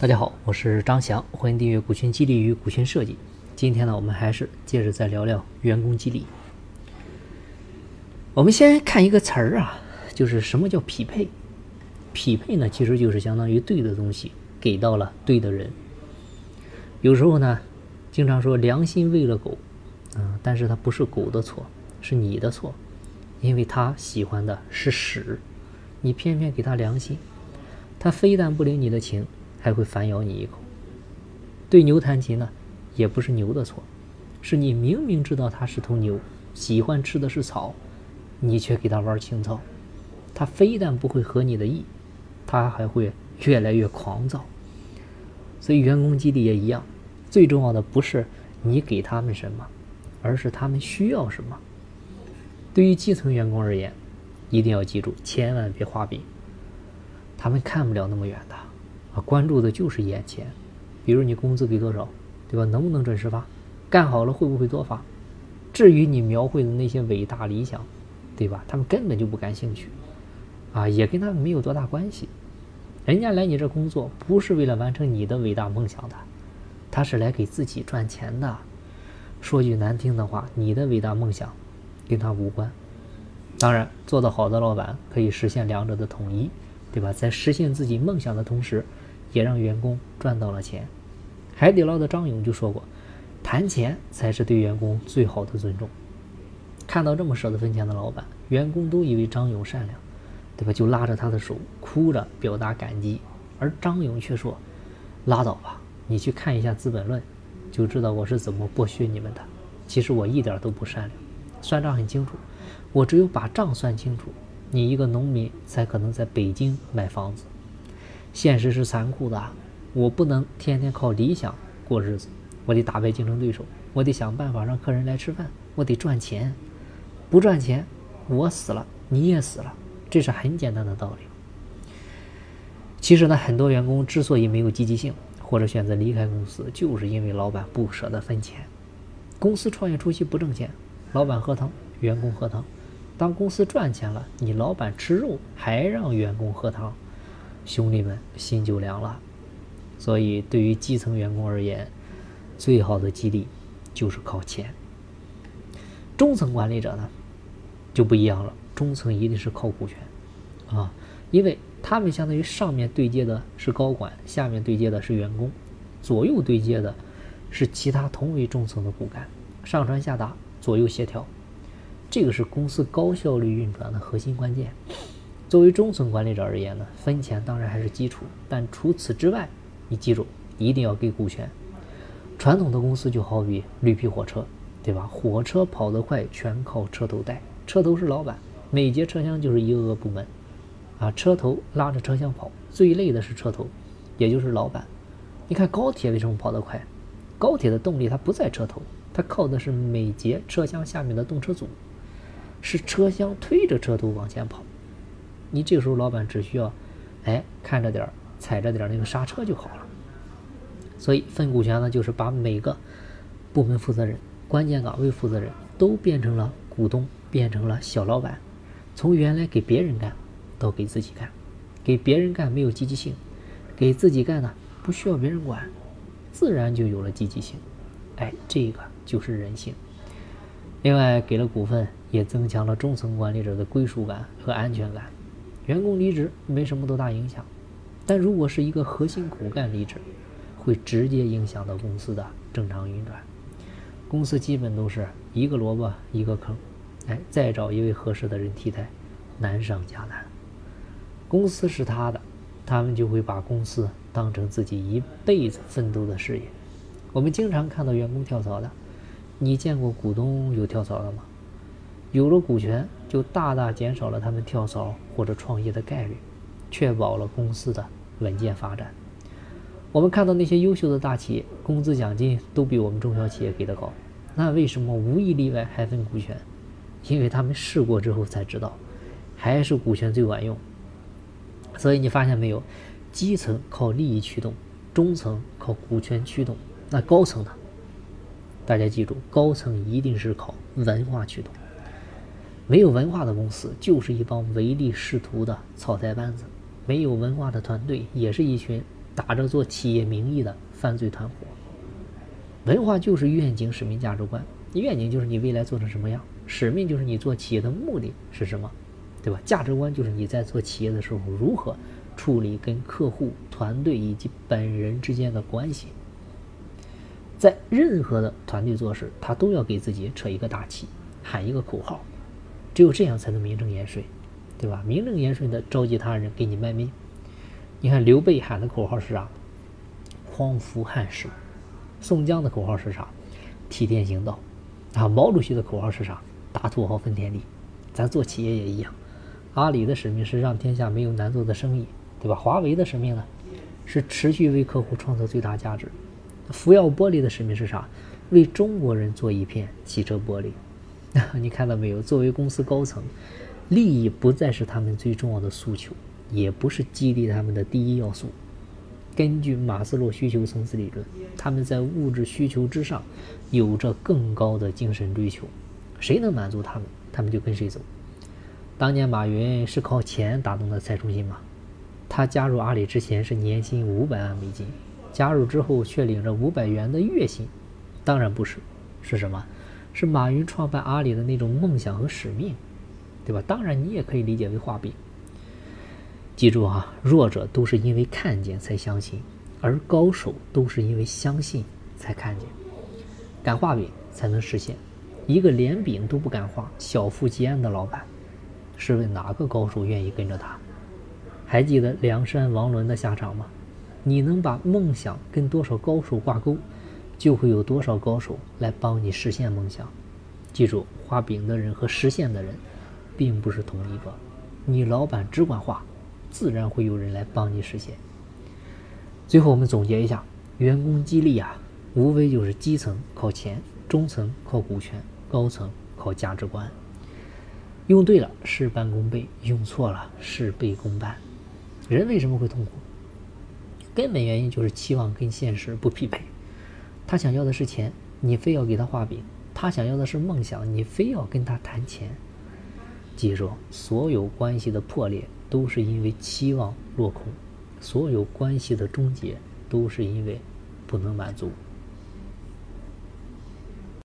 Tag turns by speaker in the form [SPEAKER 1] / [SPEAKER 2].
[SPEAKER 1] 大家好，我是张翔，欢迎订阅股权激励与股权设计。今天呢，我们还是接着再聊聊员工激励。我们先看一个词儿啊，就是什么叫匹配？匹配呢，其实就是相当于对的东西给到了对的人。有时候呢，经常说良心喂了狗，啊，但是它不是狗的错，是你的错，因为它喜欢的是屎，你偏偏给它良心，它非但不领你的情。还会反咬你一口。对牛弹琴呢，也不是牛的错，是你明明知道它是头牛，喜欢吃的是草，你却给它玩情操，它非但不会合你的意，它还会越来越狂躁。所以员工激励也一样，最重要的不是你给他们什么，而是他们需要什么。对于基层员工而言，一定要记住，千万别画饼，他们看不了那么远的。啊关注的就是眼前，比如你工资给多少，对吧？能不能准时发？干好了会不会多发？至于你描绘的那些伟大理想，对吧？他们根本就不感兴趣，啊，也跟他们没有多大关系。人家来你这工作不是为了完成你的伟大梦想的，他是来给自己赚钱的。说句难听的话，你的伟大梦想跟他无关。当然，做得好的老板可以实现两者的统一，对吧？在实现自己梦想的同时。也让员工赚到了钱。海底捞的张勇就说过：“谈钱才是对员工最好的尊重。”看到这么舍得分钱的老板，员工都以为张勇善良，对吧？就拉着他的手，哭着表达感激。而张勇却说：“拉倒吧，你去看一下《资本论》，就知道我是怎么剥削你们的。其实我一点都不善良，算账很清楚。我只有把账算清楚，你一个农民才可能在北京买房子。”现实是残酷的，我不能天天靠理想过日子，我得打败竞争对手，我得想办法让客人来吃饭，我得赚钱，不赚钱，我死了，你也死了，这是很简单的道理。其实呢，很多员工之所以没有积极性，或者选择离开公司，就是因为老板不舍得分钱。公司创业初期不挣钱，老板喝汤，员工喝汤；当公司赚钱了，你老板吃肉，还让员工喝汤。兄弟们心就凉了，所以对于基层员工而言，最好的激励就是靠钱。中层管理者呢就不一样了，中层一定是靠股权啊，因为他们相当于上面对接的是高管，下面对接的是员工，左右对接的是其他同为中层的骨干，上传下达，左右协调，这个是公司高效率运转的核心关键。作为中层管理者而言呢，分钱当然还是基础，但除此之外，你记住一定要给股权。传统的公司就好比绿皮火车，对吧？火车跑得快全靠车头带，车头是老板，每节车厢就是一个个部门，啊，车头拉着车厢跑，最累的是车头，也就是老板。你看高铁为什么跑得快？高铁的动力它不在车头，它靠的是每节车厢下面的动车组，是车厢推着车头往前跑。你这个时候，老板只需要，哎，看着点儿，踩着点儿那个刹车就好了。所以分股权呢，就是把每个部门负责人、关键岗位负责人都变成了股东，变成了小老板。从原来给别人干，到给自己干，给别人干没有积极性，给自己干呢不需要别人管，自然就有了积极性。哎，这个就是人性。另外，给了股份，也增强了中层管理者的归属感和安全感。员工离职没什么多大影响，但如果是一个核心骨干离职，会直接影响到公司的正常运转。公司基本都是一个萝卜一个坑，哎，再找一位合适的人替代，难上加难。公司是他的，他们就会把公司当成自己一辈子奋斗的事业。我们经常看到员工跳槽的，你见过股东有跳槽的吗？有了股权，就大大减少了他们跳槽或者创业的概率，确保了公司的稳健发展。我们看到那些优秀的大企业，工资奖金都比我们中小企业给的高，那为什么无一例外还分股权？因为他们试过之后才知道，还是股权最管用。所以你发现没有，基层靠利益驱动，中层靠股权驱动，那高层呢？大家记住，高层一定是靠文化驱动。没有文化的公司就是一帮唯利是图的草台班子，没有文化的团队也是一群打着做企业名义的犯罪团伙。文化就是愿景、使命、价值观。愿景就是你未来做成什么样，使命就是你做企业的目的是什么，对吧？价值观就是你在做企业的时候如何处理跟客户、团队以及本人之间的关系。在任何的团队做事，他都要给自己扯一个大旗，喊一个口号，只有这样才能名正言顺，对吧？名正言顺的召集他人给你卖命。你看刘备喊的口号是啥？匡扶汉室。宋江的口号是啥？替天行道。啊，毛主席的口号是啥？打土豪分田地。咱做企业也一样，阿里的使命是让天下没有难做的生意，对吧？华为的使命呢，是持续为客户创造最大价值。福耀玻璃的使命是啥？为中国人做一片汽车玻璃。你看到没有？作为公司高层，利益不再是他们最重要的诉求，也不是激励他们的第一要素。根据马斯洛需求层次理论，他们在物质需求之上有着更高的精神追求。谁能满足他们，他们就跟谁走。当年马云是靠钱打动的蔡崇信吗？他加入阿里之前是年薪五百万美金，加入之后却领着五百元的月薪，当然不是。是什么？是马云创办阿里的那种梦想和使命，对吧？当然，你也可以理解为画饼。记住啊，弱者都是因为看见才相信，而高手都是因为相信才看见。敢画饼才能实现。一个连饼都不敢画、小富即安的老板，试问哪个高手愿意跟着他？还记得梁山王伦的下场吗？你能把梦想跟多少高手挂钩，就会有多少高手来帮你实现梦想。记住，画饼的人和实现的人，并不是同一个。你老板只管画。自然会有人来帮你实现。最后我们总结一下，员工激励啊，无非就是基层靠钱，中层靠股权，高层靠价值观。用对了事半功倍，用错了事倍功半。人为什么会痛苦？根本原因就是期望跟现实不匹配。他想要的是钱，你非要给他画饼；他想要的是梦想，你非要跟他谈钱。记住，所有关系的破裂。都是因为期望落空，所有关系的终结都是因为不能满足。